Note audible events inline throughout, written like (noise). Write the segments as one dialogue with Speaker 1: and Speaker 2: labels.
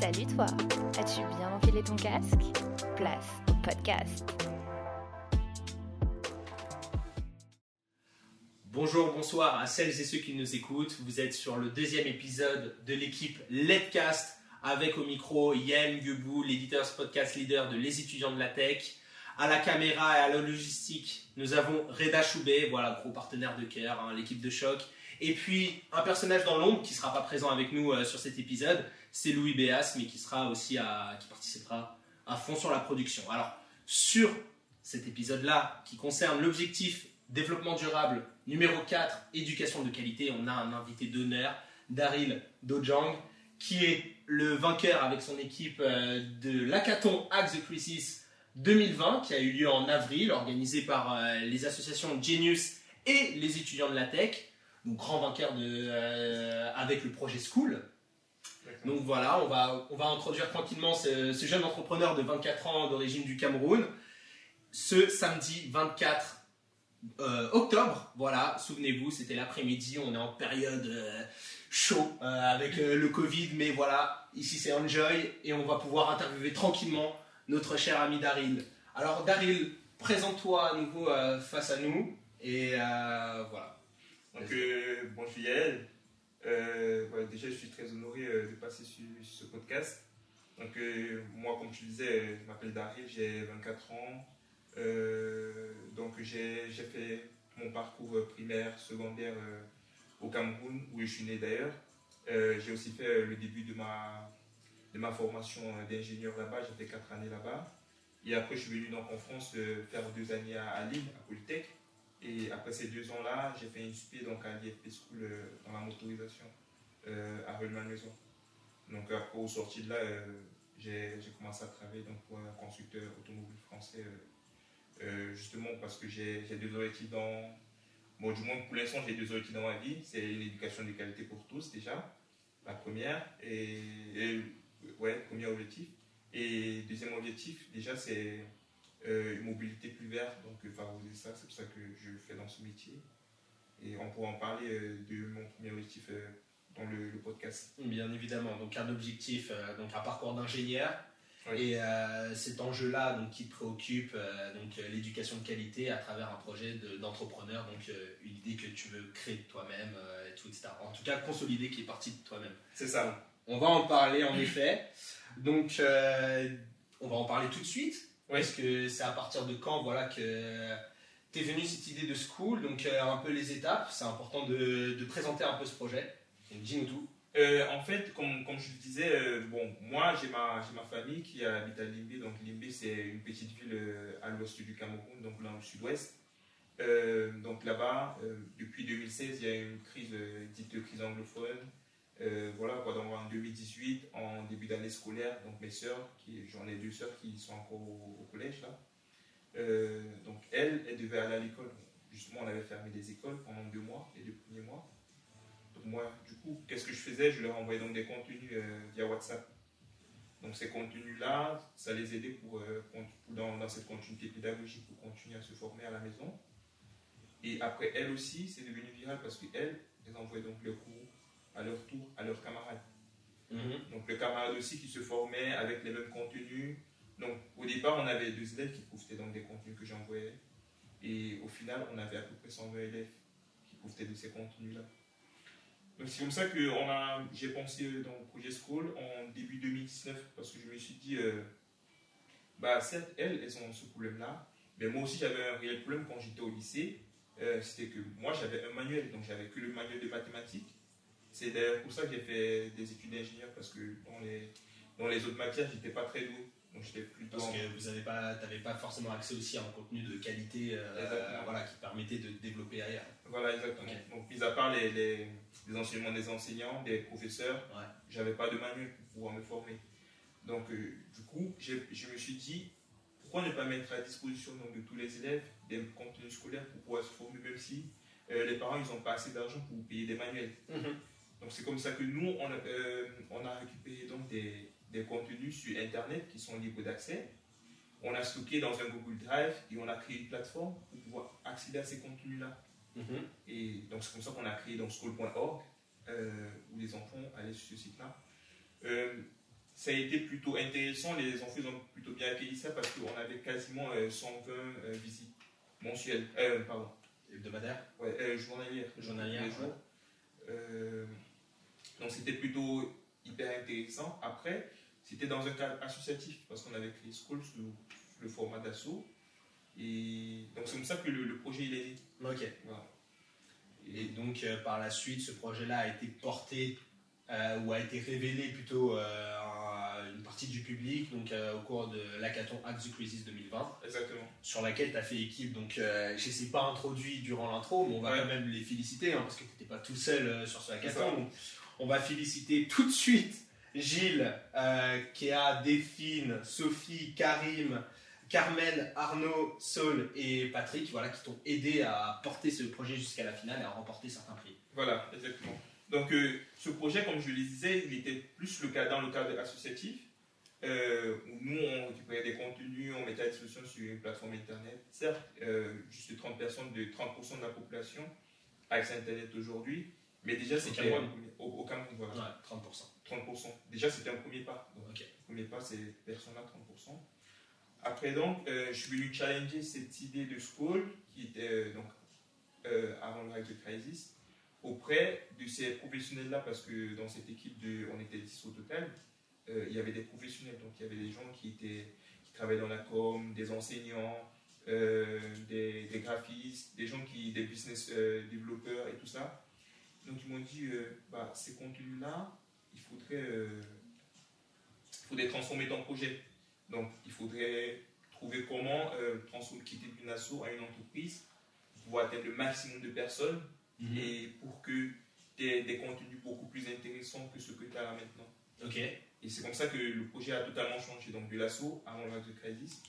Speaker 1: Salut toi, as-tu bien enfilé ton casque? Place au podcast.
Speaker 2: Bonjour, bonsoir à celles et ceux qui nous écoutent. Vous êtes sur le deuxième épisode de l'équipe Letcast avec au micro Yann Gebou, l'éditeur podcast leader de Les étudiants de la tech. À la caméra et à la logistique, nous avons Reda Choubé, voilà, gros partenaire de cœur, hein, l'équipe de choc. Et puis un personnage dans l'ombre qui sera pas présent avec nous euh, sur cet épisode, c'est Louis Béas, mais qui sera aussi qui participera à fond sur la production. Alors sur cet épisode-là, qui concerne l'objectif développement durable numéro 4, éducation de qualité, on a un invité d'honneur, Daryl Dojang, qui est le vainqueur avec son équipe euh, de l'Hackathon Axe the Crisis 2020 qui a eu lieu en avril, organisé par euh, les associations Genius et les étudiants de la tech. Donc grand vainqueur de, euh, avec le projet School. Donc voilà, on va, on va introduire tranquillement ce, jeune entrepreneur de 24 ans d'origine du Cameroun. Ce samedi 24 euh, octobre, voilà, souvenez-vous, c'était l'après-midi, on est en période euh, chaud euh, avec le Covid, mais voilà, ici c'est Enjoy et on va pouvoir interviewer tranquillement notre cher ami Daryl. Alors Daryl, présente-toi à nouveau face à nous et voilà.
Speaker 3: Donc, euh, bon, Yael. Euh, déjà, je suis très honoré euh, de passer sur, ce podcast. Donc, euh, moi, comme tu disais, je m'appelle Daryl, j'ai 24 ans. Donc, j'ai fait mon parcours primaire, secondaire au Cameroun, où je suis né d'ailleurs. J'ai aussi fait le début de ma, de ma formation d'ingénieur là-bas. J'ai fait 4 années là-bas. Et après, je suis venu donc en France faire deux années à Lille, à Polytech. Et après ces deux ans-là, j'ai fait une spé donc à l'IFP School euh, dans la motorisation euh, à Rueil-Malmaison. Donc après, au sorti de là, euh, j'ai commencé à travailler donc, pour un constructeur automobile français, euh, euh, justement parce que j'ai deux objectifs dans... Bon, du moins pour l'instant, j'ai deux objectifs dans ma vie. C'est une éducation de qualité pour tous déjà, la première. Et, et ouais, premier objectif. Et deuxième objectif, déjà, c'est euh, une mobilité plus verte, donc euh, favoriser ça, c'est pour ça que je fais dans ce métier. Et on pourra en parler euh, de mon premier objectif euh, dans le, le podcast.
Speaker 2: Bien évidemment, donc un objectif, euh, donc un parcours d'ingénieur.
Speaker 3: Oui.
Speaker 2: Et euh, cet enjeu-là donc, qui te préoccupe, euh, donc euh, l'éducation de qualité à travers un projet de- d'entrepreneur, donc euh, une idée que tu veux créer de toi-même, euh, et tout, etc. En tout cas, consolider qui est partie de toi-même.
Speaker 3: C'est ça.
Speaker 2: On va en parler en effet. Donc, euh, on va en parler tout de suite.
Speaker 3: Oui.
Speaker 2: Parce que c'est à partir de quand voilà, que tu es venu cette idée de school, donc euh, un peu les étapes. C'est important de, de présenter un peu ce projet. Dis-nous tout.
Speaker 3: Euh, en fait, comme, comme je le disais, euh, bon, moi j'ai ma, ma famille qui habite à Limbé. Donc Limbé, c'est une petite ville à l'ouest du Cameroun, donc dans le sud-ouest. Donc là-bas, depuis 2016, il y a une crise dite de crise anglophone. Euh, voilà, donc en 2018, en début d'année scolaire, donc mes sœurs, j'en ai deux sœurs qui sont encore au, collège là. Euh, donc elles, elles devaient aller à l'école. Justement, on avait fermé les écoles pendant deux mois, les deux premiers mois. Donc moi, du coup, qu'est-ce que je faisais? Je leur envoyais donc des contenus euh, via WhatsApp. Donc ces contenus-là, ça les aidait pour, dans, cette continuité pédagogique pour continuer à se former à la maison. Et après, elles aussi, c'est devenu viral parce qu'elles, elles envoyaient donc leurs cours à leur tour à leurs camarades. Donc le camarade aussi qui se formait avec les mêmes contenus. Donc au départ, on avait deux élèves qui profitaient donc des contenus que j'envoyais. Et au final, on avait à peu près 120 élèves qui profitaient de ces contenus-là. Donc c'est comme ça que j'ai pensé euh, dans le projet School en début 2019 parce que je me suis dit, euh, bah certes, elles, elles ont ce problème-là, mais moi aussi j'avais un réel problème quand j'étais au lycée. Euh, C'était que moi j'avais un manuel, donc j'avais que le manuel de mathématiques. C'est d'ailleurs pour ça que j'ai fait des études d'ingénieur parce que dans les, dans les autres matières, j'étais pas très doué. Donc j'étais plutôt.
Speaker 2: Parce que vous n'avez pas, pas forcément accès aussi à un contenu de qualité euh, voilà, qui permettait de développer ailleurs.
Speaker 3: Voilà, exactement. Donc, mis à part les, les, les enseignements des enseignants, des professeurs,
Speaker 2: Ouais.
Speaker 3: j'avais pas de manuel pour pouvoir me former. Donc, euh, du coup, je me suis dit, pourquoi ne pas mettre à disposition donc, de tous les élèves des contenus scolaires pour pouvoir se former, même si euh, les parents ils n'ont pas assez d'argent pour payer des manuels. Donc, c'est comme ça que nous, on a, euh, on a récupéré donc, des, des contenus sur Internet qui sont libres d'accès. On a stocké dans un Google Drive et on a créé une plateforme pour pouvoir accéder à ces contenus-là.
Speaker 2: Mhm.
Speaker 3: Et donc c'est comme ça qu'on a créé donc school.org euh, où les enfants allaient sur ce site-là. Euh, ça a été plutôt intéressant. Les enfants ont plutôt bien accueilli ça parce qu'on avait quasiment 120 visites mensuelles, pardon.
Speaker 2: Hebdomadaires
Speaker 3: Ouais, journalières.
Speaker 2: Journalières.
Speaker 3: Donc c'était plutôt hyper intéressant. Après, c'était dans un cadre associatif parce qu'on avait créé School sous le format d'assaut. Et donc c'est comme ça que le, projet il est né.
Speaker 2: Ok. Et donc euh, par la suite, ce projet-là a été porté euh, ou a été révélé plutôt euh, à une partie du public donc au cours de l'hackathon Hack the Crisis 2020.
Speaker 3: Exactement.
Speaker 2: Sur laquelle tu as fait équipe. Donc je ne sais pas introduit durant l'intro, mais on va quand même les féliciter hein, parce que tu n'étais pas tout seul sur ce hackathon. On va féliciter tout de suite Gilles, Kéa, Déphine, Sophie, Karim, Carmen, Arnaud, Saul et Patrick, voilà, qui t'ont aidé à porter ce projet jusqu'à la finale et à remporter certains prix.
Speaker 3: Voilà, exactement. Donc euh, ce projet, comme je le disais, il était plus le cas dans le cadre associatif, euh, où nous on récupérait des contenus, on mettait à disposition sur une plateforme internet. Certes, euh, juste 30 personnes de 30% de la population a accès à internet aujourd'hui, mais déjà c'était au, au, Cameroun,
Speaker 2: voilà. 30%.
Speaker 3: 30%. Déjà c'était un premier pas. Donc, Le premier pas, c'est personnes-là, 30%. Après, donc, euh, je suis venu challenger cette idée de school, qui était euh, donc, euh, avant le de Crisis, auprès de ces professionnels-là, parce que dans cette équipe, de, on était 10 au total, il y avait des professionnels, donc il y avait des gens qui, étaient, qui travaillaient dans la com, des enseignants, des, des, graphistes, des gens qui, des business développeurs et tout ça. Donc ils m'ont dit, bah, ces contenus-là, il faudrait, il faudrait transformer ton projet. Donc, il faudrait trouver comment euh, transformer, quitter d'une asso à une entreprise pour pouvoir atteindre le maximum de personnes mhm. et pour que tu aies des contenus beaucoup plus intéressants que ce que tu as là maintenant.
Speaker 2: Ok.
Speaker 3: Et c'est comme ça que le projet a totalement changé. Donc, de l'asso avant le de Crisis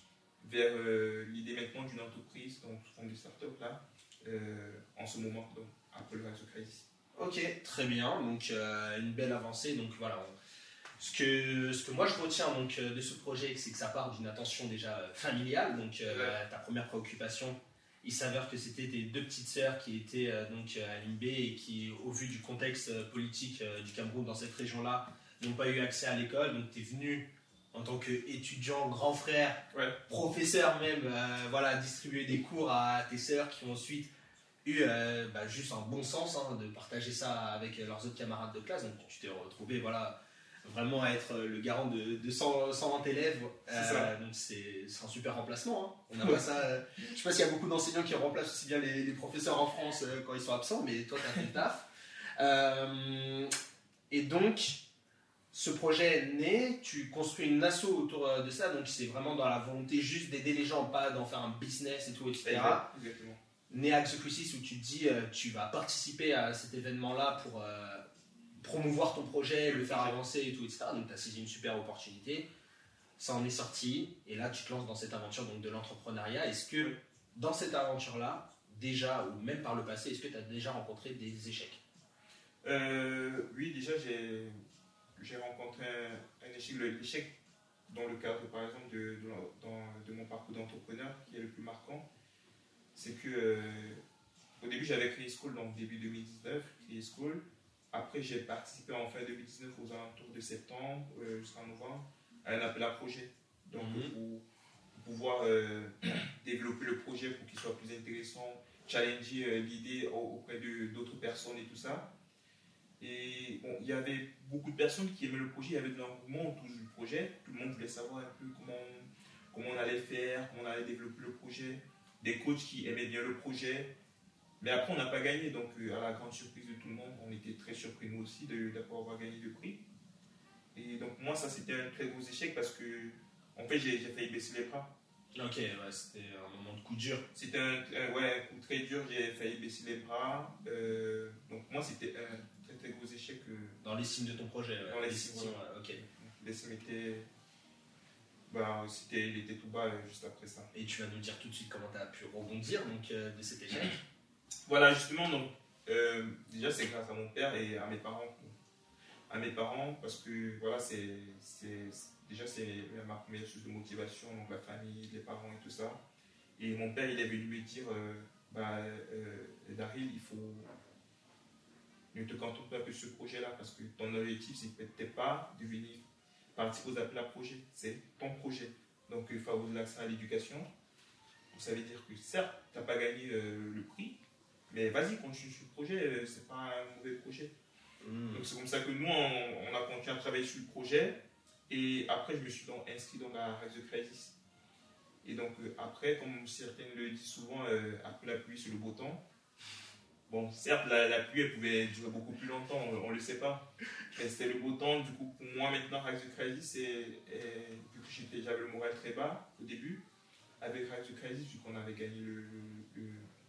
Speaker 3: vers euh, l'idée maintenant d'une entreprise, donc sous forme de start-up là, euh, en ce moment, donc, après le de Crisis.
Speaker 2: Ok, très bien. Donc, une belle avancée. Donc, voilà. Ce que, ce que moi je retiens donc, euh, de ce projet, c'est que ça part d'une attention déjà euh, familiale. Donc, euh, ta première préoccupation, il s'avère que c'était tes deux petites sœurs qui étaient donc à Limbé et qui, au vu du contexte politique du Cameroun dans cette région-là, n'ont pas eu accès à l'école. Donc, tu es venu en tant qu'étudiant, grand frère, professeur même, voilà, distribuer des cours à tes sœurs qui ont ensuite eu bah, juste un bon sens hein, de partager ça avec leurs autres camarades de classe. Donc, tu t'es retrouvé, voilà vraiment à être le garant de, de 100, 120 élèves. Euh, donc c'est un super remplacement. Hein. On a pas (laughs) ça. Euh, je sais pas s'il y a beaucoup d'enseignants qui remplacent aussi bien les, professeurs en France euh, quand ils sont absents, mais toi tu as fait le taf. (laughs) et donc, ce projet est né, tu construis une asso autour de ça, donc c'est vraiment dans la volonté juste d'aider les gens, pas d'en faire un business et tout, etc.
Speaker 3: Exactement.
Speaker 2: Né à Crisis où tu te dis, tu vas participer à cet événement-là pour promouvoir ton projet, le faire avancer et tout, etc. Donc tu as saisi une super opportunité, ça en est sorti, et là tu te lances dans cette aventure donc, de l'entrepreneuriat. Est-ce que dans cette aventure-là, déjà, ou même par le passé, est-ce que tu as déjà rencontré des échecs?
Speaker 3: Euh, Oui, déjà j'ai rencontré un, échec. L'échec dans le cadre, par exemple, de, de, mon parcours d'entrepreneur, qui est le plus marquant, c'est que euh, au début j'avais créé School, donc début 2019, créé School. Après, j'ai participé en fin 2019 aux alentours de septembre euh, jusqu'en novembre à un appel à projet. Donc, mhm. pour, pouvoir euh, (clears throat) développer le projet pour qu'il soit plus intéressant, challenger l'idée auprès d'autres personnes et tout ça. Et bon, il y avait beaucoup de personnes qui aimaient le projet, il y avait de l'engouement autour du projet. Tout le monde voulait savoir un peu comment, comment on allait faire, comment on allait développer le projet. Des coachs qui aimaient bien le projet, mais après, on n'a pas gagné, donc euh, à la grande surprise de tout le monde, on était très surpris nous aussi d'avoir gagné le prix. Et donc moi, ça c'était un très gros échec parce que, en fait, j'ai failli baisser les bras.
Speaker 2: Ok, ouais, c'était un moment de coup dur.
Speaker 3: C'était un, ouais, coup très dur, j'ai failli baisser les bras. Euh, donc moi, c'était un très très gros échec. Euh,
Speaker 2: dans les signes de ton projet,
Speaker 3: Dans les, signes, ok. Les signes Bah, il était tout bas juste après ça.
Speaker 2: Et tu vas nous dire tout de suite comment tu as pu rebondir donc, de cet échec
Speaker 3: voilà, justement, donc, euh, déjà, c'est grâce à mon père et à mes parents. À mes parents, parce que, voilà, c'est, déjà, c'est ma première source de motivation, donc la famille, les parents et tout ça. Et mon père, il est venu me dire, euh, bah, euh, Daryl, il faut. Ne te contente pas que ce projet-là, parce que ton objectif, c'est peut-être pas devenir partir aux appels à projet. C'est ton projet. Donc, il favorise l'accès à l'éducation. Ça veut dire que certes, tu n'as pas gagné euh, le prix, mais vas-y, continue sur le projet, euh, c'est pas un mauvais projet.
Speaker 2: Hmm.
Speaker 3: Donc c'est comme ça que nous, on, on a continué à travailler sur le projet. Et après, je me suis donc inscrit dans la Rise de Crisis. Et donc euh, après, comme certains le disent souvent, euh, après la pluie, c'est le beau temps. Bon, certes, la, la pluie, elle pouvait durer beaucoup plus longtemps, on ne le sait pas. Mais c'était le beau temps. Du coup, pour moi, maintenant, Rise de Crisis, et, vu que j'étais- j'avais le moral très bas au début, avec Rise de Crisis, vu qu'on avait gagné le, le,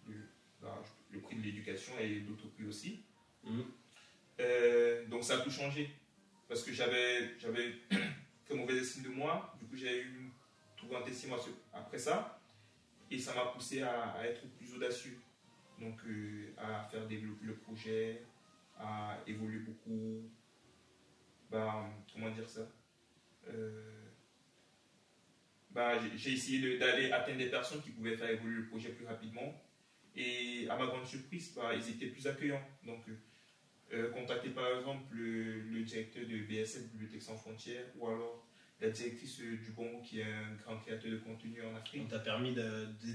Speaker 3: le- le prix de l'éducation et d'autres prix aussi.
Speaker 2: Mhm.
Speaker 3: Euh, donc ça a tout changé. Parce que j'avais, j'avais (clears throat) fait mauvaise estime de moi. Du coup, j'ai eu tout ce- après ça. Et ça m'a poussé à, à être plus audacieux. Donc euh, à faire développer le projet, à évoluer beaucoup. Bah, comment dire ça? Euh, bah, j'ai- essayé d'aller atteindre des personnes qui pouvaient faire évoluer le projet plus rapidement. Et à ma grande surprise, bah, ils étaient plus accueillants. Donc, euh, contacter par exemple le, le directeur de BSF, Bibliothèque sans frontières, ou alors la directrice du Bongo, qui est un grand créateur de contenu en Afrique.
Speaker 2: T'a permis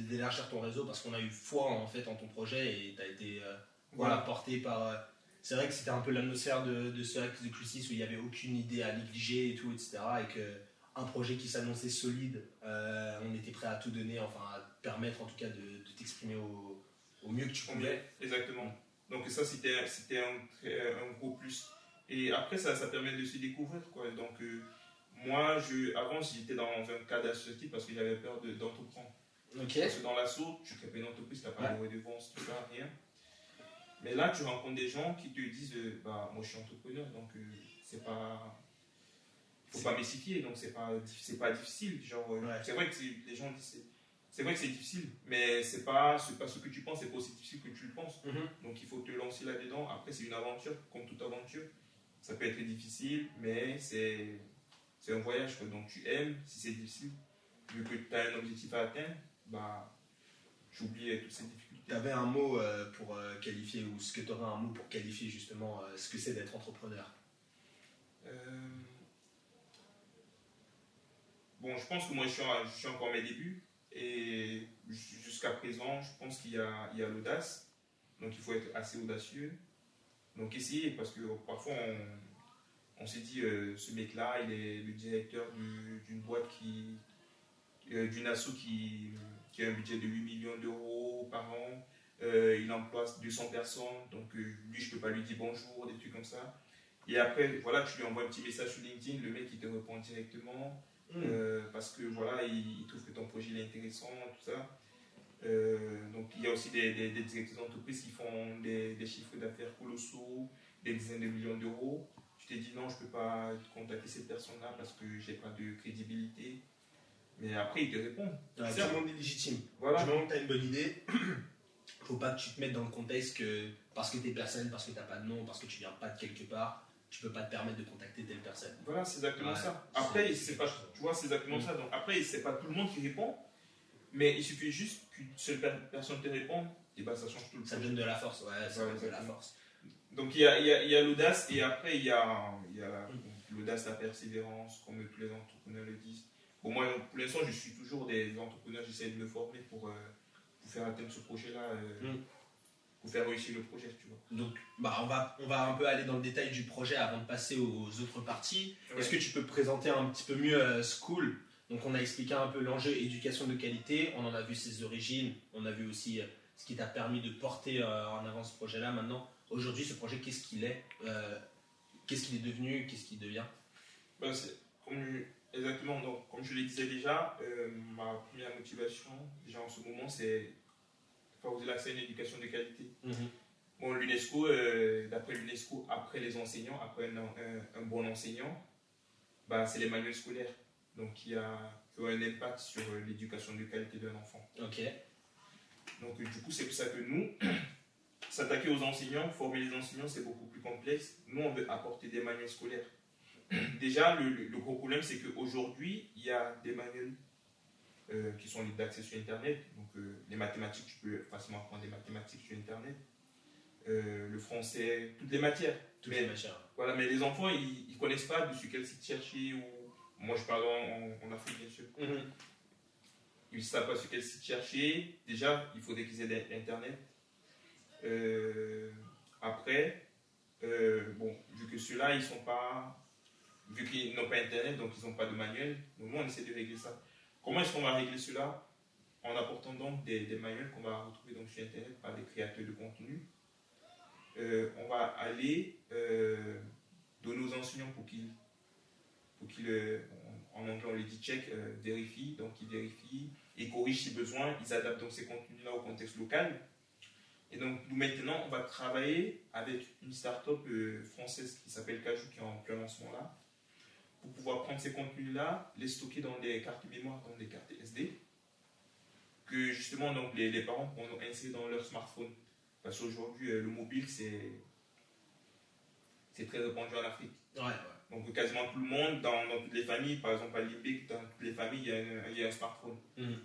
Speaker 2: d'élargir ton réseau parce qu'on a eu foi en fait en ton projet et tu as été euh, voilà, porté par. euh, c'est vrai que c'était un peu l'atmosphère de, de ce Rex de Crisis où il n'y avait aucune idée à négliger et tout, etc. Et que un projet qui s'annonçait solide, euh, on était prêt à tout donner, enfin à permettre en tout cas de, de t'exprimer au, au mieux que tu pouvais.
Speaker 3: Exactement. Donc ça, c'était un, un gros plus. Et après, ça, ça permet de se découvrir. Quoi. Donc euh, moi, je, avant, j'étais dans un cadre associatif parce que j'avais peur de- d'entreprendre.
Speaker 2: Ok.
Speaker 3: Parce que dans l'assaut, tu crées une entreprise, tu n'as pas
Speaker 2: Ouais.
Speaker 3: de redevance, tout ça, rien. Mais là, tu rencontres des gens qui te disent euh, bah, Moi, je suis entrepreneur, donc euh, c'est pas. faut pas m'essifier, donc c'est pas, pas difficile. Genre, euh,
Speaker 2: Ouais.
Speaker 3: C'est vrai que c'est- les gens disent c'est- vrai que c'est difficile, mais c'est pas, pas ce que tu penses, c'est pas aussi difficile que tu le penses.
Speaker 2: Mhm.
Speaker 3: Donc il faut te lancer là-dedans. Après, c'est une aventure, comme toute aventure. Ça peut être difficile, mais c'est c'est un voyage. quoi. Donc tu aimes, si c'est difficile, vu que tu as un objectif à atteindre, bah, tu oublies toutes ces difficultés.
Speaker 2: Tu avais un mot euh, pour euh, qualifier, ou ce que tu aurais un mot pour qualifier justement euh, ce que c'est d'être entrepreneur?
Speaker 3: Bon, je pense que moi, je suis, en- je suis encore à mes débuts. Et jus- jusqu'à présent, je pense qu'il y a, il y a l'audace. Donc, il faut être assez audacieux. Donc, essayer, parce que parfois, on, on s'est dit, euh, ce mec-là, il est le directeur du- d'une boîte qui. euh, d'une asso qui, qui a un budget de 8 millions d'euros par an. Euh, il emploie 200 personnes. Donc, lui, je peux pas lui dire bonjour, des trucs comme ça. Et après, voilà, tu lui envoies un petit message sur LinkedIn, le mec, il te répond directement. Euh, parce que voilà, il, il trouve que ton projet il est intéressant, tout ça. Donc il y a aussi des, des, des directeurs d'entreprise qui font des, des chiffres d'affaires colossaux, des dizaines de millions d'euros. Tu t'es dit non, je ne peux pas contacter cette personne-là parce que j'ai pas de crédibilité. Mais après, il te répond.
Speaker 2: Ouais,
Speaker 3: C'est
Speaker 2: Tout le monde est légitime.
Speaker 3: Voilà.
Speaker 2: Du moment que tu as une bonne idée, (clears throat) faut pas que tu te mettes dans le contexte que parce que tu es personne, parce que tu pas de nom, parce que tu viens pas de quelque part, tu peux pas te permettre de contacter telle personne.
Speaker 3: Voilà, c'est exactement
Speaker 2: Ouais.
Speaker 3: ça. Après,
Speaker 2: C'est-
Speaker 3: pas, tu vois, c'est exactement
Speaker 2: Mm.
Speaker 3: ça. Donc après, c'est pas tout le monde qui répond, mais il suffit juste qu'une seule per- personne te réponde, et bah ça change tout le
Speaker 2: Ça
Speaker 3: projet.
Speaker 2: donne de la force, ouais, ça
Speaker 3: Ouais,
Speaker 2: donne de la force.
Speaker 3: Donc il y a, il y a- l'audace et après il y a, il y a l'audace, la persévérance, comme tous les entrepreneurs le disent. Pour moi, pour l'instant, je suis toujours des entrepreneurs, j'essaie de me former pour, euh, pour faire atteindre ce projet-là, euh,
Speaker 2: Mm.
Speaker 3: pour faire réussir le projet, tu vois.
Speaker 2: Donc, bah, on, va, on va un peu aller dans le détail du projet avant de passer aux autres parties. Est-ce que tu peux présenter un petit peu mieux euh, School? Donc, on a expliqué un peu l'enjeu éducation de qualité, on en a vu ses origines, on a vu aussi euh, ce qui t'a permis de porter en avant ce projet-là. Maintenant, aujourd'hui, ce projet, qu'est-ce qu'il est Euh, Qu'est-ce qu'il est devenu Qu'est-ce qu'il devient?
Speaker 3: Ben, comme, exactement, donc, comme je le disais déjà, euh, ma première motivation, déjà en ce moment, c'est favoriser l'accès à une éducation de qualité. Bon, l'UNESCO, euh, d'après l'UNESCO, après les enseignants, après un, un- un bon enseignant, bah, c'est les manuels scolaires. Donc, qui a, qui ont un impact sur l'éducation de qualité d'un enfant.
Speaker 2: Ok.
Speaker 3: Donc, du coup, c'est pour ça que nous, (clears throat) s'attaquer aux enseignants, former les enseignants, c'est beaucoup plus complexe. Nous, on veut apporter des manuels scolaires. (clears throat) Déjà, le, gros problème, c'est qu'aujourd'hui, il y a des manuels euh, qui sont libres d'accès sur Internet. Donc, euh, les mathématiques, tu peux facilement apprendre des mathématiques sur Internet. Euh, le français, toutes les matières.
Speaker 2: Toutes
Speaker 3: Mais-
Speaker 2: les machins.
Speaker 3: Voilà, mais les enfants, ils ne connaissent pas dessus quel site chercher ou Moi, je parle en, en Afrique, bien sûr.
Speaker 2: Mhm.
Speaker 3: Ils ne savent pas sur quel site chercher. Déjà, il faudrait qu'ils aient Internet. Euh, après, euh, bon, vu que ceux-là, ils sont pas. Vu qu'ils n'ont pas Internet, donc ils n'ont pas de manuel, nous, on essaie de régler ça. Comment est-ce qu'on va régler cela? En apportant donc des, manuels qu'on va retrouver donc sur Internet par des créateurs de contenu. Euh, on va aller donner aux enseignants pour qu'ils, pour qu'ils en anglais on le dit check, vérifient, donc ils vérifient et corrigent si besoin, ils adaptent donc ces contenus-là au contexte local. Et donc nous maintenant on va travailler avec une start-up euh, française qui s'appelle Cajou qui est en plein lancement là, pour pouvoir prendre ces contenus-là, les stocker dans des cartes mémoire, dans des cartes SD, que justement donc les, les parents pourront insérer dans leur smartphone. Parce qu'aujourd'hui euh, le mobile c'est c'est très répandu en Afrique.
Speaker 2: Ouais, ouais.
Speaker 3: Donc quasiment tout le monde, dans, dans toutes les familles, par exemple à Libic, dans toutes les familles, il y a un, il y a un smartphone.
Speaker 2: Mhm.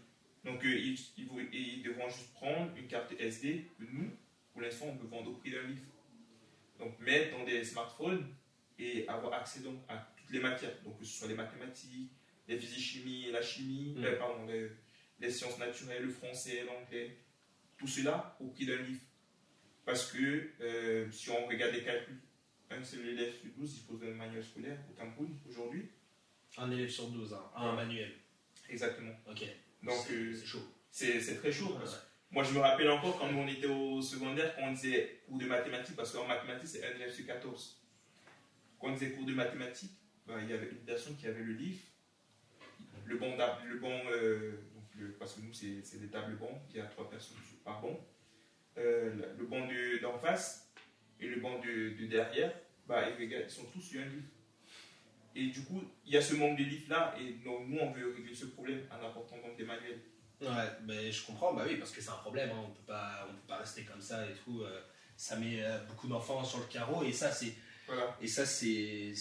Speaker 3: Donc euh, ils, ils, ils devront juste prendre une carte SD que nous, pour l'instant, on peut vendre au prix d'un livre. Donc mettre dans des smartphones et avoir accès donc à toutes les matières. Donc que ce soit les mathématiques, les physiques-chimie, la chimie,
Speaker 2: Mm.
Speaker 3: euh, pardon, les, les sciences naturelles, le français, l'anglais, tout cela au prix d'un livre. Parce que euh, si on regarde les calculs, un seul élève sur 12 dispose d'un manuel scolaire au Cameroun aujourd'hui.
Speaker 2: Un élève sur 12, hein. un
Speaker 3: Ouais.
Speaker 2: manuel.
Speaker 3: Exactement.
Speaker 2: Ok.
Speaker 3: Donc
Speaker 2: c'est
Speaker 3: euh,
Speaker 2: c'est chaud.
Speaker 3: c'est très chaud. Parce. Moi, je me rappelle encore quand on était au secondaire, quand on disait cours de mathématiques, parce qu'en mathématiques, c'est un élève sur 14. Quand on disait cours de mathématiques, ben, il y avait une personne qui avait le livre, le banc, d'ab- le banc euh, donc le- parce que nous, c'est des tables bancs, il y a trois personnes par banc. Euh, le- banc de- d'en face et le banc de, de derrière, bah, ils, ils sont tous sur un livre. Et du coup, il y a ce manque de livres-là, et donc, nous, on veut régler ce problème en apportant donc des manuels.
Speaker 2: Ouais, mais je comprends, bah oui, parce que c'est un problème, hein, on peut pas, on peut pas rester comme ça et tout. euh, ça met euh, beaucoup d'enfants sur le carreau et ça c'est,
Speaker 3: Voilà.
Speaker 2: et ça c'est,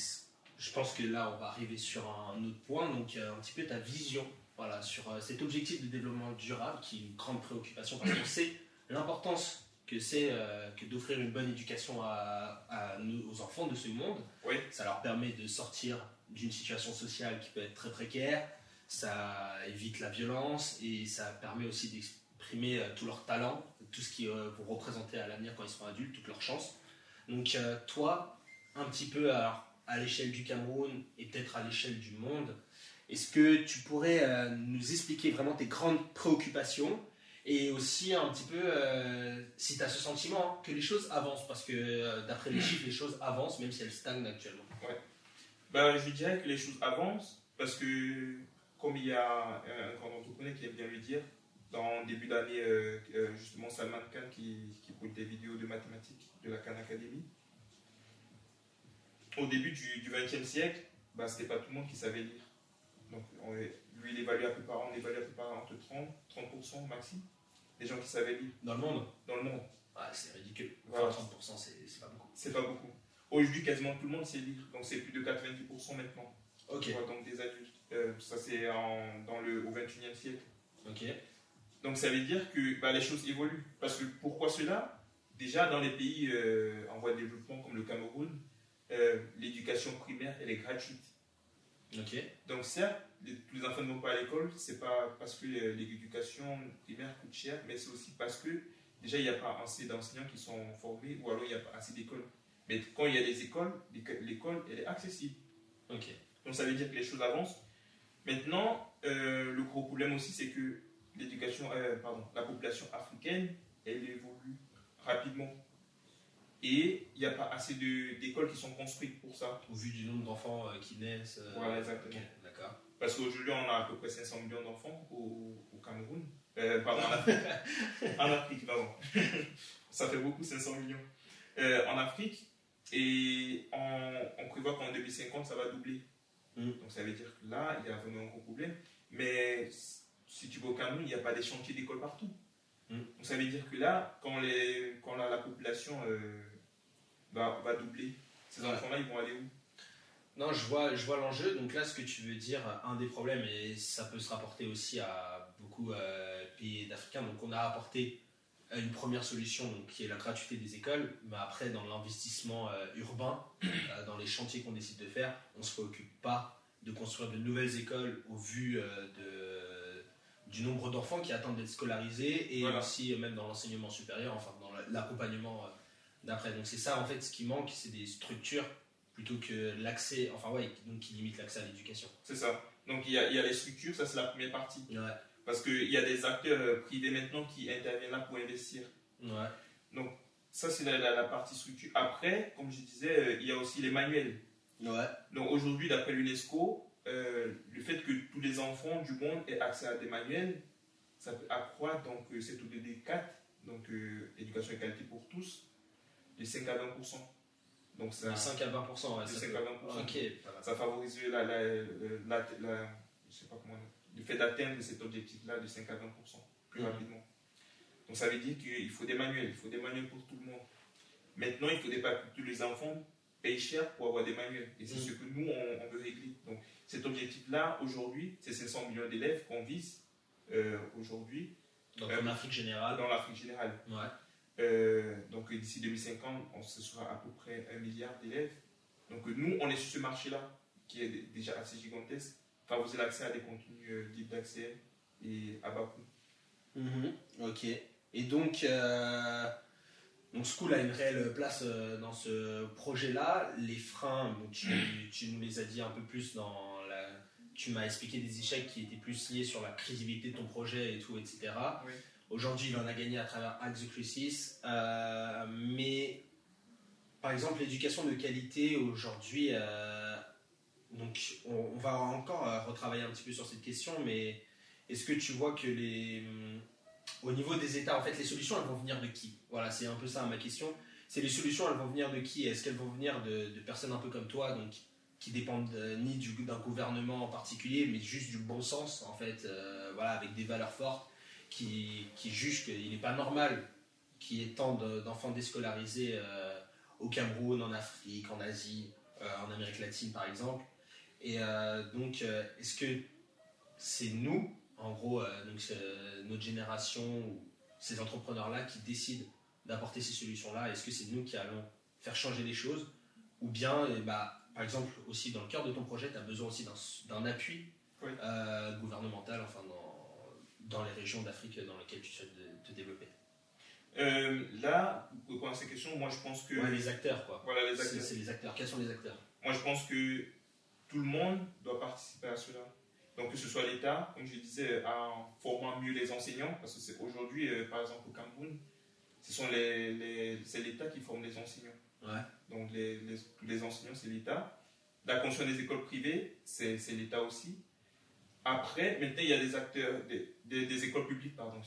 Speaker 2: je pense que là on va arriver sur un autre point, donc euh, un petit peu ta vision, voilà, sur cet objectif de développement durable qui est une grande préoccupation parce qu'on sait l'importance que c'est euh, que d'offrir une bonne éducation à, à nous, aux enfants de ce monde.
Speaker 3: Oui.
Speaker 2: Ça leur permet de sortir d'une situation sociale qui peut être très précaire, ça évite la violence et ça permet aussi d'exprimer euh, tout leur talent, tout ce qui euh, vont représenter à l'avenir quand ils seront adultes, toutes leurs chances. Donc toi, un petit peu à l'échelle du Cameroun et peut-être à l'échelle du monde, est-ce que tu pourrais nous expliquer vraiment tes grandes préoccupations et aussi un petit peu euh, si tu as ce sentiment que les choses avancent parce que euh, d'après les chiffres, les choses avancent même si elles stagnent actuellement.
Speaker 3: Ben, je dirais que les choses avancent parce que, comme il y a un grand entrepreneur qui aime bien le dire, dans début d'année, euh, euh, justement Salman Khan qui, qui produit des vidéos de mathématiques de la Khan Academy, au début du XXe siècle, ben, c'était pas tout le monde qui savait lire. Donc, on lui, il évalue à peu près, on évalue à peu près entre 30, 30% maxi des gens qui savaient lire
Speaker 2: Dans le monde,
Speaker 3: dans le monde.
Speaker 2: ah, c'est ridicule.
Speaker 3: Voilà.
Speaker 2: Enfin, 30%, c'est c'est pas beaucoup.
Speaker 3: C'est pas beaucoup. Aujourd'hui, quasiment tout le monde sait lire. Donc, c'est plus de 90% maintenant.
Speaker 2: Ok,
Speaker 3: vois, donc des adultes. Euh, ça, c'est en- dans le, au 21e siècle.
Speaker 2: ok.
Speaker 3: Donc, ça veut dire que bah, les choses évoluent. Parce que pourquoi cela? Déjà, dans les pays euh, en voie de développement comme le Cameroun, euh, l'éducation primaire, elle est gratuite. Donc, certes, les- enfants ne vont pas à l'école, c'est pas parce que euh, l'éducation primaire coûte cher, mais c'est aussi parce que déjà, il n'y a pas assez d'enseignants qui sont formés ou alors il n'y a pas assez d'écoles. Mais quand il y a des écoles, l'éco- l'école, elle est accessible. Donc ça veut dire que les choses avancent. Maintenant, euh, le gros problème aussi, c'est que l'éducation, euh, pardon, la population africaine, elle évolue rapidement. Et il n'y a pas assez d'écoles qui sont construites pour ça.
Speaker 2: Au vu du nombre d'enfants euh, qui naissent. euh,
Speaker 3: Voilà, exactement.
Speaker 2: D'accord.
Speaker 3: Parce qu'aujourd'hui, on a à peu près 500 millions d'enfants au, au Cameroun. Euh, pardon, en Afrique. (laughs) en Afrique, pardon. (laughs) ça fait beaucoup, 500 millions. Euh, en Afrique, et on, on prévoit qu'en 2050, ça va doubler.
Speaker 2: Mm.
Speaker 3: Donc ça veut dire que là, il y a vraiment un gros problème. Mais si tu vas au Cameroun, il n'y a pas des chantiers d'école partout.
Speaker 2: Mm.
Speaker 3: Donc ça veut dire que là, quand, les, quand la, la population euh, va, va doubler, ces enfants-là, ils vont aller où?
Speaker 2: Non, je vois, je vois l'enjeu. Donc là, ce que tu veux dire, un des problèmes, et ça peut se rapporter aussi à beaucoup euh, de pays d'Africains, donc on a apporté euh, une première solution donc, qui est la gratuité des écoles, mais après, dans l'investissement euh, urbain, euh, dans les chantiers qu'on décide de faire, on ne se préoccupe pas de construire de nouvelles écoles au vu de, du nombre d'enfants qui attendent d'être scolarisés et
Speaker 3: Voilà.
Speaker 2: aussi même dans l'enseignement supérieur, enfin dans la- l'accompagnement d'après. Donc c'est ça en fait ce qui manque, c'est des structures plutôt que l'accès, enfin ouais, donc qui limite l'accès à l'éducation.
Speaker 3: C'est ça. Donc il y, a, il y a les structures, ça c'est la première partie.
Speaker 2: Ouais,
Speaker 3: Parce qu'il y a des acteurs euh, privés maintenant qui interviennent là pour investir.
Speaker 2: ouais,
Speaker 3: Ça c'est la, la- la partie structure. Après, comme je disais, euh, il y a aussi les manuels.
Speaker 2: ouais.
Speaker 3: Donc aujourd'hui, d'après l'UNESCO, euh, le fait que tous les enfants du monde aient accès à des manuels, ça peut accroître donc euh, cet ODD 4, donc euh, éducation et qualité pour tous, de 5 à 20 Donc ça,
Speaker 2: De 5 à 20%, ouais,
Speaker 3: De
Speaker 2: ça
Speaker 3: 5
Speaker 2: peut-
Speaker 3: à 20%.
Speaker 2: Ok, voilà.
Speaker 3: ça favorise la, la, la- la- je sais pas comment, le fait d'atteindre cet objectif-là de 5 à 20 plus
Speaker 2: Mhm.
Speaker 3: rapidement. Donc ça veut dire qu'il faut des manuels, il faut des manuels pour tout le monde. Maintenant, il ne faudrait pas que tous les enfants payent cher pour avoir des manuels. Et c'est
Speaker 2: Mhm.
Speaker 3: ce que nous, on, on veut régler. Donc cet objectif-là, aujourd'hui, c'est 500 millions d'élèves qu'on vise euh, aujourd'hui
Speaker 2: Donc
Speaker 3: Euh,
Speaker 2: en Afrique générale,
Speaker 3: dans l'Afrique générale.
Speaker 2: ouais.
Speaker 3: Euh, donc euh, d'ici 2050, on, ce sera à peu près un milliard d'élèves. Donc euh, nous, on est sur ce marché-là, qui est déjà assez gigantesque. Favoriser l'accès à des contenus euh, libres d'accès et à bas coût.
Speaker 2: Mhm, ok. Et donc, euh, donc School a une réelle place euh, dans ce projet-là. Les freins, bon, tu, tu nous les as dit un peu plus dans la. Tu m'as expliqué des échecs qui étaient plus liés sur la crédibilité de ton projet et tout, etc.
Speaker 3: Oui.
Speaker 2: Aujourd'hui, il en a gagné à travers Axe. Euh, mais, par exemple, l'éducation de qualité aujourd'hui, euh, donc on, va encore euh, retravailler un petit peu sur cette question, mais est-ce que tu vois que les, hum, au niveau des États, en fait, les solutions, elles vont venir de qui? Voilà, c'est un peu ça ma question. C'est les solutions, elles vont venir de qui? Est-ce qu'elles vont venir de, personnes un peu comme toi, donc qui dépendent euh, ni du- d'un gouvernement en particulier, mais juste du bon sens, en fait, voilà, avec des valeurs fortes, qui, qui jugent qu'il n'est pas normal qu'il y ait tant de- d'enfants déscolarisés euh, au Cameroun, en Afrique, en Asie, euh, en Amérique latine, par exemple. Et euh, donc, est-ce que c'est nous, en gros, donc, notre génération ou ces entrepreneurs-là qui décident d'apporter ces solutions-là Est-ce que c'est nous qui allons faire changer les choses Ou bien, eh bah, par exemple, aussi dans le cœur de ton projet, tu as besoin aussi d'un d'un appui
Speaker 3: Oui.
Speaker 2: euh, gouvernemental, enfin, dans, les régions d'Afrique dans lesquelles tu souhaites de- te développer
Speaker 3: Euh, là, pour répondre à ces questions, moi je pense que.
Speaker 2: Ouais, les acteurs, quoi.
Speaker 3: Voilà les acteurs.
Speaker 2: c'est les acteurs. Quels sont les acteurs
Speaker 3: Moi, je pense que tout le monde doit participer à cela. Donc, que ce soit l'État, comme je disais, en formant mieux les enseignants, parce que c'est aujourd'hui, euh, par exemple, au Cameroun, ce sont les, les- c'est l'État qui forme les enseignants.
Speaker 2: Ouais.
Speaker 3: Donc, les, les- enseignants, c'est l'État. La construction des écoles privées, c'est l'État aussi. Après, maintenant, il y a des acteurs, des, des- des écoles publiques, pardon.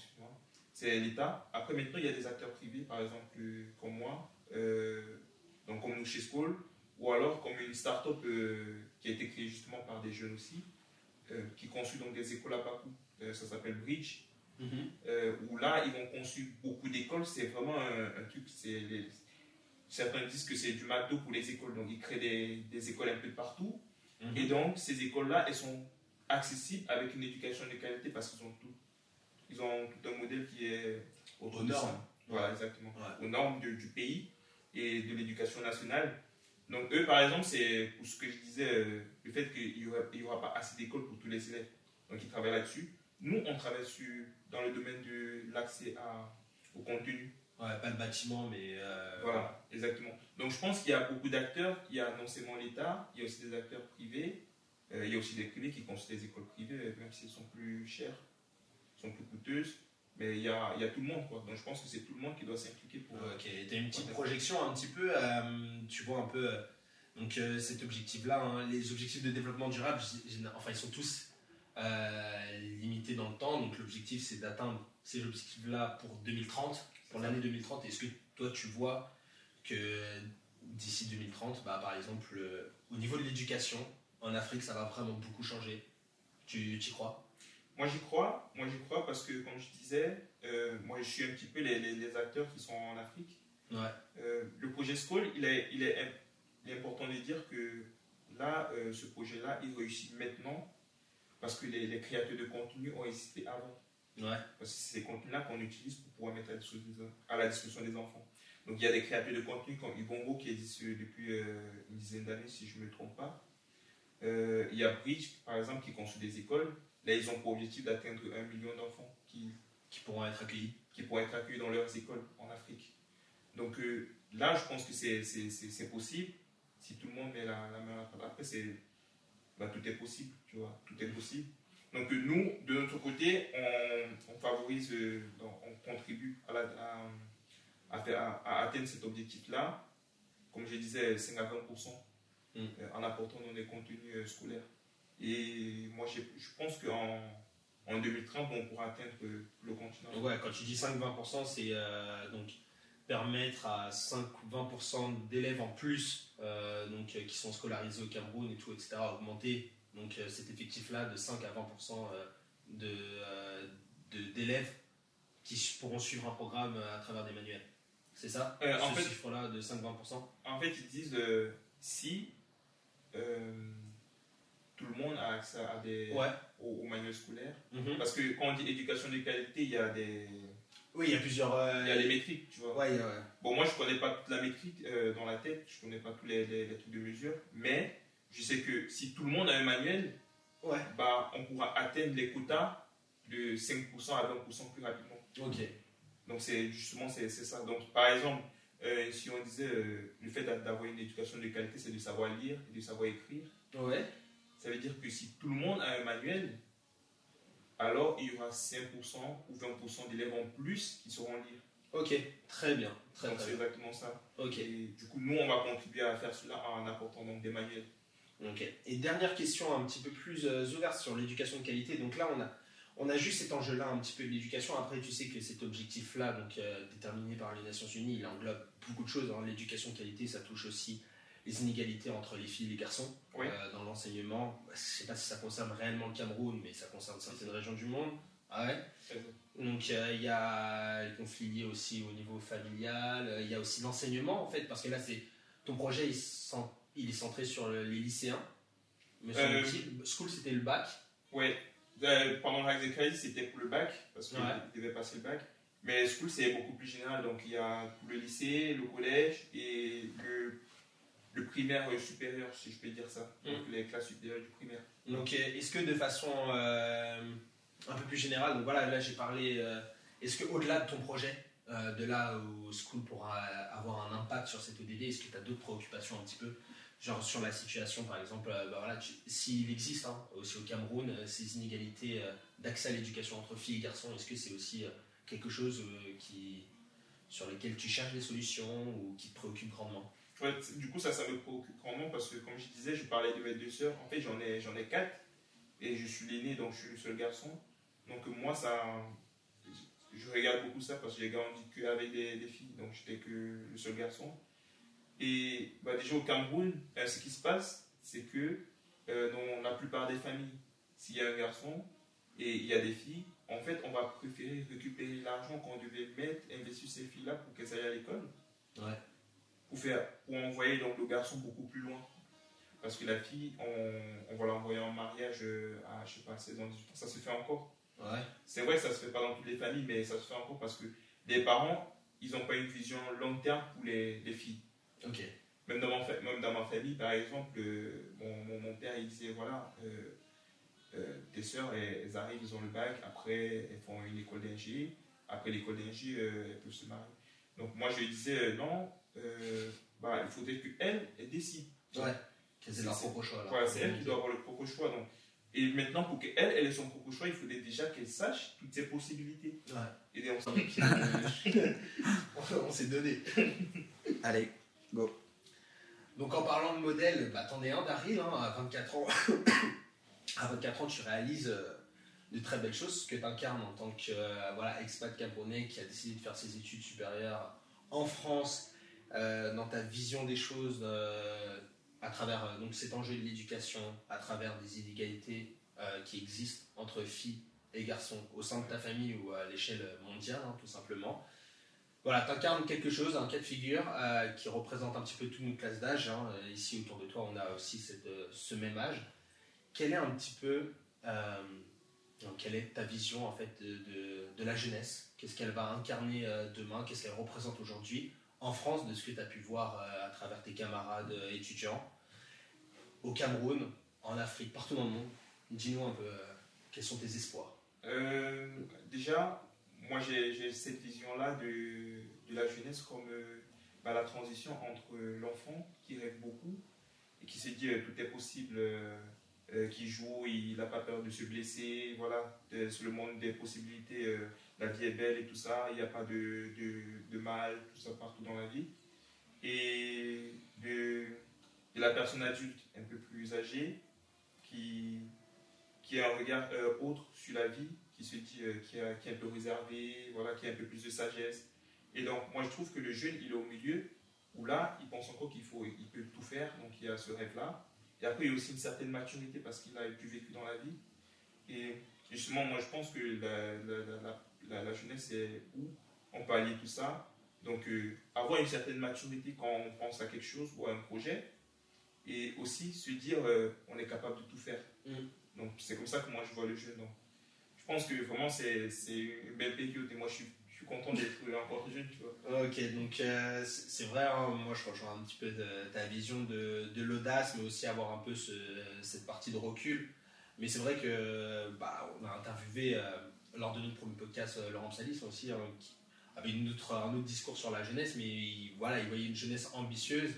Speaker 3: C'est l'État. Après, maintenant, il y a des acteurs privés, par exemple, comme moi, euh, donc comme nous chez School, ou alors comme une start-up euh, qui a été créée justement par des jeunes aussi, euh, qui construit donc des écoles à. Euh, ça s'appelle Bridge, euh, où là, ils ont conçu beaucoup d'écoles. C'est vraiment un, un truc, c'est certains disent que c'est du McDo pour les écoles. Donc, ils créent des, des écoles un peu de partout.
Speaker 2: Mhm.
Speaker 3: Et donc, ces écoles-là, elles sont accessibles avec une éducation de qualité parce qu'ils ont tout. Ils ont tout un modèle qui est autour
Speaker 2: Aux normes.
Speaker 3: Voilà, exactement.
Speaker 2: Ouais.
Speaker 3: Aux normes de- du pays et de l'éducation nationale. Donc, eux, par exemple, c'est pour ce que je disais, euh, le fait qu'il n'y aura, pas assez d'écoles pour tous les élèves. Donc, ils travaillent là-dessus. Nous, on travaille sur, dans le domaine de l'accès au contenu.
Speaker 2: Ouais, pas le bâtiment, mais. euh,
Speaker 3: Voilà, exactement. Donc je pense qu'il y a beaucoup d'acteurs. Il y a non seulement l'État, il y a aussi des acteurs privés. Euh, il y a aussi des privés qui construisent des écoles privées, même si elles sont plus chères, sont plus coûteuses. Mais il y a, il y a tout le monde, quoi. Donc je pense que c'est tout le monde qui doit s'impliquer pour.
Speaker 2: Ok, tu as une petite projection un petit peu, euh, tu vois un peu euh, donc, euh, cet objectif-là, hein, les objectifs de développement durable, enfin ils sont tous euh, limités dans le temps, donc l'objectif c'est d'atteindre ces objectifs-là pour 2030, pour l'année 2030. Est-ce que toi tu vois que d'ici 2030, bah, par exemple, euh, au niveau de l'éducation, en Afrique ça va vraiment beaucoup changer Tu y crois?
Speaker 3: Moi j'y crois, moi j'y crois parce que comme je disais, euh, moi je suis un petit peu les, les- les acteurs qui sont en Afrique.
Speaker 2: Ouais.
Speaker 3: Euh, le projet School, il est, il, est, im- il est important de dire que là, euh, ce projet-là, il réussit maintenant parce que les, les créateurs de contenu ont existé avant.
Speaker 2: Ouais.
Speaker 3: Parce que c'est ces contenus-là qu'on utilise pour pouvoir mettre à, la disposition- à la disposition des enfants. Donc il y a des créateurs de contenu comme Ibongo qui existe depuis euh, une dizaine d'années, si je ne me trompe pas. Euh, il y a Bridge, par exemple, qui construit des écoles. Là, ils ont pour objectif d'atteindre un million d'enfants qui,
Speaker 2: Qui pourront être accueillis.
Speaker 3: qui pourront être accueillis dans leurs écoles en Afrique. Donc euh, là, je pense que c'est- possible si tout le monde met la, main à la. Après, c'est bah, tout est possible, tu vois, tout est possible. Donc euh, nous, de notre côté, on, on favorise, on contribue à, la, à, faire, à atteindre cet objectif-là, comme je disais, 5 à 20%,
Speaker 2: Mm.
Speaker 3: euh, en apportant dans les contenus euh, scolaires. Et moi, je, je pense qu'en en 2030, on pourra atteindre euh, le continent.
Speaker 2: Ouais, quand tu dis 5-20%, c'est euh, donc permettre à 5-20% d'élèves en plus euh, donc, qui sont scolarisés au Cameroun et tout, etc., à augmenter donc, cet effectif-là de 5 à 20% euh, de, euh, de- d'élèves qui pourront suivre un programme à travers des manuels. C'est ça?
Speaker 3: En
Speaker 2: Ce
Speaker 3: fait-
Speaker 2: chiffre-là de 5-20%
Speaker 3: En fait, ils disent si euh, tout le monde a accès à des,
Speaker 2: Ouais.
Speaker 3: aux, aux manuels scolaires.
Speaker 2: Mhm.
Speaker 3: Parce que quand on dit éducation de qualité, il y a des,
Speaker 2: Oui, il y a plusieurs. euh,
Speaker 3: il y a des métriques, tu vois.
Speaker 2: Ouais, ouais.
Speaker 3: Bon, moi, je connais pas toute la métrique euh, dans la tête, je connais pas tous les, les- les trucs de mesure, mais je sais que si tout le monde a un manuel,
Speaker 2: Ouais.
Speaker 3: bah, on pourra atteindre les quotas de 5% à 20% plus rapidement.
Speaker 2: Ok.
Speaker 3: Donc, c'est justement, c'est c'est ça. Donc, par exemple, euh, si on disait euh, le fait d'a- d'avoir une éducation de qualité, c'est de savoir lire et de savoir écrire,
Speaker 2: Ouais.
Speaker 3: ça veut dire que si tout le monde a un manuel, alors il y aura 5% ou 20% d'élèves en plus qui sauront lire.
Speaker 2: Ok. Très bien. Très,
Speaker 3: Donc,
Speaker 2: très
Speaker 3: c'est exactement ça.
Speaker 2: Ok.
Speaker 3: Et du coup, nous, on va contribuer à faire cela en apportant donc des manuels.
Speaker 2: Ok. Et dernière question un petit peu plus euh, ouverte sur l'éducation de qualité. Donc là, on a, on a juste cet enjeu-là un petit peu de l'éducation. Après, tu sais que cet objectif-là, donc euh, déterminé par les Nations Unies, il englobe beaucoup de choses. hein. L'éducation de qualité, ça touche aussi les inégalités entre les filles et les garçons
Speaker 3: Oui.
Speaker 2: euh, dans l'enseignement. Je sais pas si ça concerne réellement le Cameroun, mais ça concerne certaines régions du monde. Ah ouais? Donc euh, il y a les conflits liés aussi au niveau familial, il y a aussi l'enseignement en fait, parce que là c'est ton projet il, est centré sur le- les lycéens. Me
Speaker 3: Euh.
Speaker 2: School c'était le bac.
Speaker 3: Ouais, Euh, pendant le hack de crédit, c'était pour le bac, parce qu'il
Speaker 2: Ouais.
Speaker 3: devait passer le bac. Mais school, c'est beaucoup plus général. Donc, il y a le lycée, le collège et le, le primaire supérieur, si je peux dire ça. Donc, les classes supérieures du primaire.
Speaker 2: Donc euh, est-ce que de façon euh, un peu plus générale, donc voilà là j'ai parlé, euh, est-ce que au-delà de ton projet, de là où School pourra avoir un impact sur cet ODD, est-ce que tu as d'autres préoccupations un petit peu Genre sur la situation, par exemple, euh, bah voilà, s'il existe hein, aussi au Cameroun euh, ces inégalités euh, d'accès à l'éducation entre filles et garçons, est-ce que c'est aussi quelque chose qui, sur lequel tu cherches des solutions ou qui te préoccupe grandement?
Speaker 3: Du coup, ça, ça me préoccupe grandement parce que, comme je disais, je parlais de mes deux sœurs. En fait, j'en ai, ai quatre et je suis l'aîné, donc je suis le seul garçon. Donc, moi, ça. Je regarde beaucoup ça parce que j'ai grandi qu'avec des, des filles, donc j'étais que le seul garçon. Et bah, déjà au Cameroun, euh, ce qui se passe, c'est que euh, dans la plupart des familles, s'il y a un garçon et il y a des filles, en fait, on va préférer récupérer l'argent qu'on devait mettre, investir ces filles-là pour qu'elles aillent à l'école
Speaker 2: Ouais.
Speaker 3: pour, faire, pour envoyer donc, le garçon beaucoup plus loin. Parce que la fille, on, on va l'envoyer en mariage euh, à, je sais pas, 16 ans, 18 ans. Ça se fait encore.
Speaker 2: Ouais.
Speaker 3: C'est vrai ça se fait pas dans toutes les familles, mais ça se fait encore parce que les parents, ils n'ont pas une vision long terme pour les, les filles.
Speaker 2: Ok.
Speaker 3: Même dans, ma, fa- même dans ma famille, par exemple, euh, mon, mon, mon père, il disait, voilà, euh, euh, tes sœurs, elles, elles arrivent, ils ont le bac, après, elles font une école d'ingé, après l'école d'ingé, euh, elles peuvent se marier. Donc moi, je lui disais, euh, non, euh, bah, il faudrait qu'elles, elles décident.
Speaker 2: Ouais. C'est leur propre choix. là.
Speaker 3: Voilà, c'est elle qui doit avoir le propre choix. Donc. Et maintenant, pour qu'elle, elle ait son propre choix, il faudrait déjà qu'elle sache toutes ses possibilités.
Speaker 2: Ouais.
Speaker 3: Et on (laughs)
Speaker 2: on s'est donné.
Speaker 4: Allez,
Speaker 2: Donc en parlant de modèle, bah, t'en es un Daryl, hein, à 24 ans. (coughs) à 24 ans, tu réalises euh, de très belles choses, que tu incarnes en tant que euh, voilà, expat camerounais qui a décidé de faire ses études supérieures en France, euh, dans ta vision des choses, à travers donc, cet enjeu de l'éducation, à travers des inégalités qui existent entre filles et garçons au sein de ta famille ou à l'échelle mondiale, hein, tout simplement. Voilà, tu incarnes quelque chose, un cas de figure euh, qui représente un petit peu toute une classe d'âge. hein. Euh, Ici, autour de toi, on a aussi euh, ce même âge. Quelle est un petit peu, donc, quelle est ta vision en fait de, la jeunesse? Qu'est-ce qu'elle va incarner demain? Qu'est-ce qu'elle représente aujourd'hui? En France, de ce que tu as pu voir à travers tes camarades étudiants Au Cameroun, en Afrique, partout dans le monde. Dis-nous un peu quels sont tes espoirs?
Speaker 3: Déjà, moi j'ai cette vision-là de, de la jeunesse comme euh, bah, la transition entre l'enfant qui rêve beaucoup et qui se dit euh, tout est possible, euh, euh, qui joue, il n'a pas peur de se blesser, voilà, de- c'est le monde des possibilités, euh, la vie est belle et tout ça, il n'y a pas de, de, mal, tout ça partout dans la vie. Et de, la personne adulte un peu plus âgée qui, qui a un regard euh, autre sur la vie, qui se dit, euh, qui, a- qui est un peu réservé, voilà, qui a un peu plus de sagesse. Et donc, moi, je trouve que le jeune, il est au milieu, où là, il pense encore qu'il faut, il peut tout faire, donc il y a ce rêve-là. Et après, il y a aussi une certaine maturité parce qu'il a plus vécu dans la vie. Et justement, moi, je pense que la, la, la- la- la- la jeunesse, c'est où on peut allier tout ça. Donc, euh, avoir une certaine maturité quand on pense à quelque chose ou à un projet. Et aussi se dire, euh, on est capable de tout faire.
Speaker 2: Mhm.
Speaker 3: Donc, c'est comme ça que moi, je vois le jeune. Donc, je pense que vraiment, c'est une belle période. Et moi, je suis, je suis content d'être encore jeune, tu vois.
Speaker 2: Ok, donc euh, c'est vrai, hein, moi je rejoins un petit peu de- ta vision de, de l'audace, mais aussi avoir un peu ce- cette partie de recul. Mais c'est vrai que bah, on a interviewé euh, lors de notre premier podcast euh, Laurent Salis aussi, hein, qui avait une autre, un autre discours sur la jeunesse, mais il, voilà, il voyait une jeunesse ambitieuse.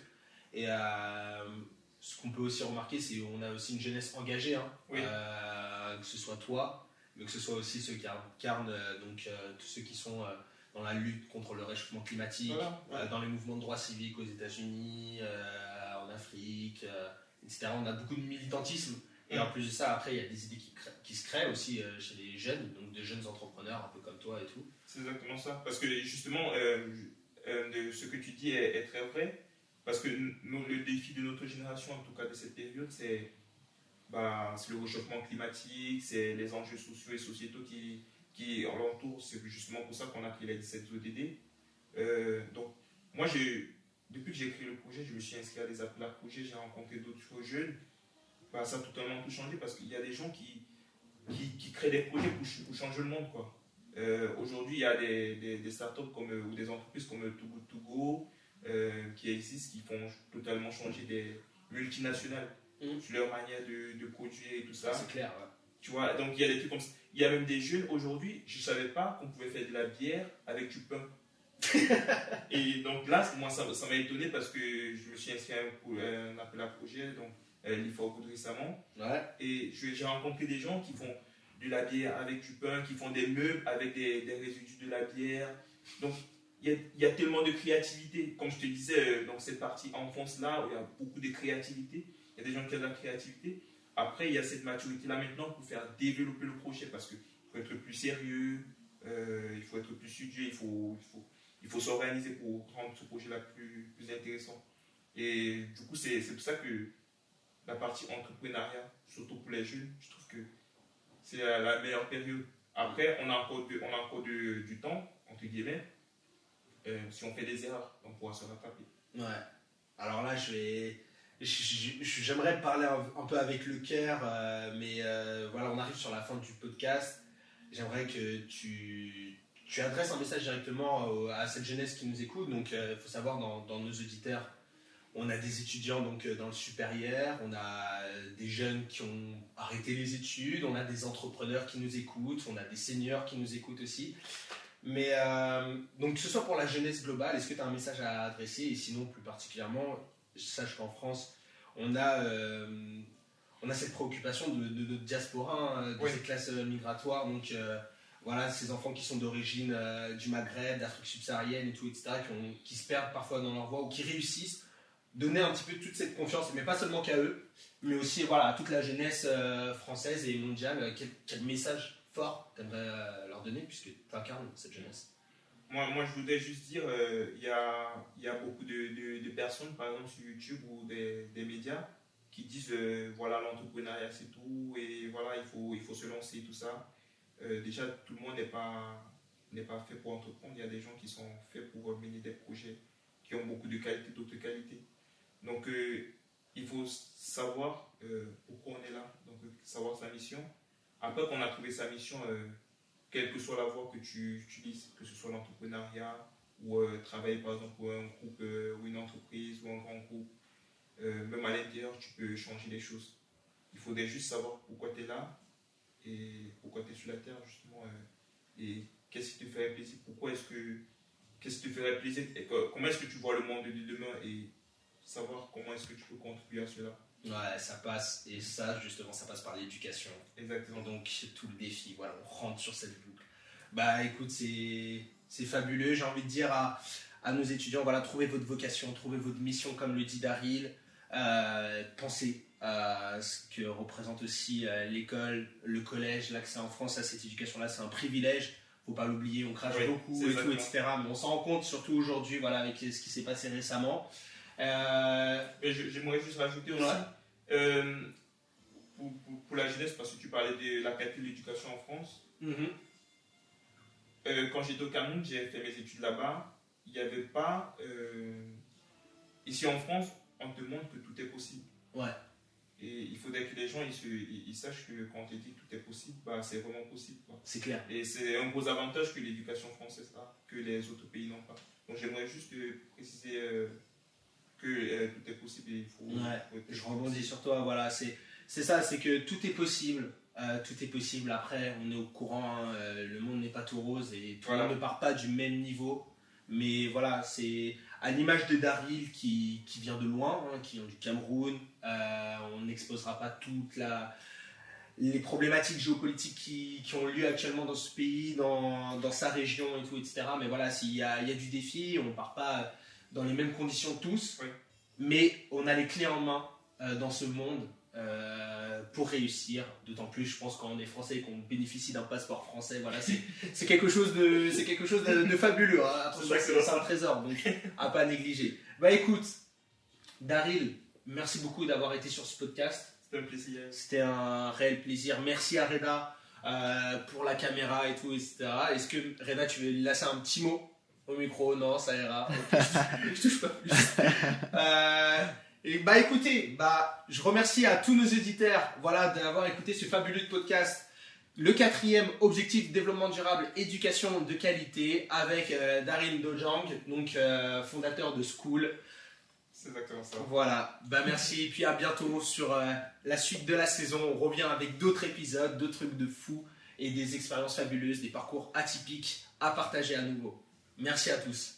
Speaker 2: Et euh, ce qu'on peut aussi remarquer, c'est qu'on a aussi une jeunesse engagée, hein,
Speaker 3: Oui.
Speaker 2: euh, que ce soit toi, mais que ce soit aussi ceux qui incarnent, euh, donc euh, tous ceux qui sont euh, dans la lutte contre le réchauffement climatique,
Speaker 3: Voilà.
Speaker 2: dans les mouvements de droits civiques aux États-Unis, en Afrique, etc. On a beaucoup de militantisme. Et en plus de ça, après, il y a des idées qui, se créent aussi euh, chez les jeunes, donc de jeunes entrepreneurs, un peu comme toi et tout.
Speaker 3: C'est exactement ça. Parce que justement, euh, euh, ce que tu dis est, est très vrai. Parce que nous, le défi de notre génération, en tout cas de cette période, c'est bah, c'est le réchauffement climatique, c'est les enjeux sociaux et sociétaux qui, qui l'entourent. C'est justement pour ça qu'on a créé la 17 ODD. Euh, donc, moi, depuis que j'ai créé le projet, je me suis inscrit à des appels à projets, j'ai rencontré d'autres jeunes. Bah, ça a totalement tout changé parce qu'il y a des gens qui, qui, créent des projets pour, ch- pour changer le monde. Euh, Aujourd'hui, il y a des, des, startups comme, euh, ou des entreprises comme Too Good euh, qui existent, qui font totalement changer des multinationales
Speaker 2: Mhm.
Speaker 3: sur leur manière de, de produire et tout ça.
Speaker 2: C'est clair. ouais.
Speaker 3: Tu vois, donc il y a des trucs comme ça. Il y a même des jeunes aujourd'hui, je ne savais pas qu'on pouvait faire de la bière avec du pain. (laughs) et donc là, moi, ça ça m'a étonné parce que je me suis inscrit à un, appel à projet, donc euh, l'IFOR Good récemment.
Speaker 2: Ouais.
Speaker 3: Et j'ai rencontré des gens qui font de la bière avec du pain, qui font des meubles avec des, des résidus de la bière. Donc, il y y a tellement de créativité. Comme je te disais, euh, dans cette partie enfance-là, il y a beaucoup de créativité, il y a des gens qui ont de la créativité. Après, il y a cette maturité-là maintenant pour faire développer le projet parce qu'il faut être plus sérieux, euh, il faut être plus studieux, il faut, il faut, il faut s'organiser pour rendre ce projet-là plus, plus intéressant. Et du coup, c'est pour ça que la partie entrepreneuriat, surtout pour les jeunes, je trouve que c'est la, meilleure période. Après, on a encore, on a encore du temps, entre guillemets. Euh, si on fait des erreurs, on pourra se rattraper.
Speaker 2: Ouais. Alors là, je vais. J'aimerais parler un, peu avec le cœur, euh, mais euh, voilà, on arrive sur la fin du podcast. J'aimerais que tu, tu adresses un message directement à cette jeunesse qui nous écoute. Donc, il faut savoir, dans, nos auditeurs, on a des étudiants donc, euh, dans le supérieur, on a euh, des jeunes qui ont arrêté les études, on a des entrepreneurs qui nous écoutent, on a des seniors qui nous écoutent aussi. Mais euh, donc, que ce soit pour la jeunesse globale, est-ce que tu as un message à adresser? Et sinon, plus particulièrement, sache qu'en France, on a, euh, on a cette préoccupation de, de notre diaspora, hein, de
Speaker 3: Oui.
Speaker 2: ces classes euh, migratoires. Donc, euh, voilà, ces enfants qui sont d'origine euh, du Maghreb, d'Afrique subsaharienne et tout, etc., qui, ont- qui se perdent parfois dans leur voie ou qui réussissent. Donner un petit peu toute cette confiance, mais pas seulement qu'à eux, mais aussi voilà, à toute la jeunesse française et mondiale. Quel, quel message fort t'aimerais euh, leur donner, puisque tu incarnes cette jeunesse?
Speaker 3: Moi, moi, je voudrais juste dire, euh, il y, a, y a beaucoup de, de- personnes, par exemple sur YouTube ou des, des médias, qui disent, euh, voilà, l'entrepreneuriat c'est tout, et voilà, il faut, il faut se lancer, tout ça. Euh, déjà, tout le monde n'est pas, pas fait pour entreprendre. Il y a des gens qui sont faits pour mener des projets, qui ont beaucoup de qualités, d'autres qualités. Donc, il faut savoir pourquoi on est là, donc savoir sa mission. Après qu'on a trouvé sa mission, quelle que soit la voie que tu utilises, que ce soit l'entrepreneuriat ou euh, travailler par exemple pour un groupe euh, ou une entreprise ou un grand groupe, euh, même à l'intérieur, tu peux changer les choses. il faudrait juste savoir pourquoi tu es là et pourquoi tu es sur la terre, justement. et qu'est-ce qui te ferait plaisir? Pourquoi est-ce que. Qu'est-ce qui te ferait plaisir? Et Comment est-ce que tu vois le monde de demain? Et savoir comment est-ce que tu peux contribuer à cela
Speaker 2: Ouais, ça passe. Et ça, justement, ça passe par l'éducation.
Speaker 3: Exactement.
Speaker 2: Donc, tout le défi, voilà, on rentre sur cette boucle. Bah écoute, c'est fabuleux. J'ai envie de dire à, à nos étudiants, voilà, trouvez votre vocation, trouvez votre mission, comme le dit Daryl. Euh, pensez à ce que représente aussi euh, l'école, le collège, l'accès en France à cette éducation-là, c'est un privilège. Faut pas l'oublier, on crache
Speaker 3: Oui,
Speaker 2: beaucoup et tout, etc. Mais on s'en rend compte surtout aujourd'hui, voilà, avec ce qui s'est passé récemment. Euh,
Speaker 3: j'aimerais juste rajouter aussi, euh, pour, pour- pour la jeunesse, parce que tu parlais de la qualité de l'éducation en France.
Speaker 2: mhm.
Speaker 3: Euh, quand j'étais au Cameroun, j'ai fait mes études là-bas. Il n'y avait pas. ici en France, on te montre que tout est possible.
Speaker 2: Ouais.
Speaker 3: Et il faudrait que les gens ils, se- ils- ils sachent que quand on te dit que tout est possible, bah, c'est vraiment possible.
Speaker 2: c'est clair.
Speaker 3: Et c'est un gros avantage que l'éducation française a, que les autres pays n'ont pas. Donc j'aimerais juste préciser euh, que euh, tout est possible il faut.
Speaker 2: Ouais, Je rebondis sur toi, voilà, c'est c'est ça, c'est que tout est possible. euh, tout est possible. Après, on est au courant, hein, euh, le monde n'est pas tout rose et tout le monde ne part pas du même niveau. Mais voilà, c'est à l'image de Daryl qui, qui vient de loin, hein, qui vient du Cameroun. euh, on n'exposera pas toute la les problématiques géopolitiques qui, qui ont lieu actuellement dans ce pays, dans, dans sa région et tout, etc. Mais voilà, s'il y a, il y a du défi, on ne part pas dans les mêmes conditions tous,
Speaker 3: Oui.
Speaker 2: mais on a les clés en main euh, dans ce monde euh, pour réussir. D'autant plus, je pense, quand on est français et qu'on bénéficie d'un passeport français, voilà, c'est (laughs) quelque chose de, c'est quelque chose de, de fabuleux. hein.
Speaker 3: C'est
Speaker 2: un trésor, donc à pas négliger. Bah écoute, Daryl, merci beaucoup d'avoir été sur ce podcast.
Speaker 3: C'est un plaisir.
Speaker 2: C'était un réel plaisir. Merci à Reda euh, pour la caméra et tout, etc. Est-ce que Reda, tu veux lui laisser un petit mot? Au micro Non, ça ira. Ok, (laughs) je, touche pas plus. Euh, et bah écoutez, bah je remercie à tous nos éditeurs, voilà, d'avoir écouté ce fabuleux podcast. Le quatrième objectif développement durable, éducation de qualité, avec euh, Darin Dojang, donc euh, fondateur de School.
Speaker 3: C'est exactement ça.
Speaker 2: Voilà, bah merci et puis à bientôt sur euh, la suite de la saison. On revient avec d'autres épisodes, d'autres trucs de fou et des expériences fabuleuses, des parcours atypiques à partager à nouveau. Merci à tous.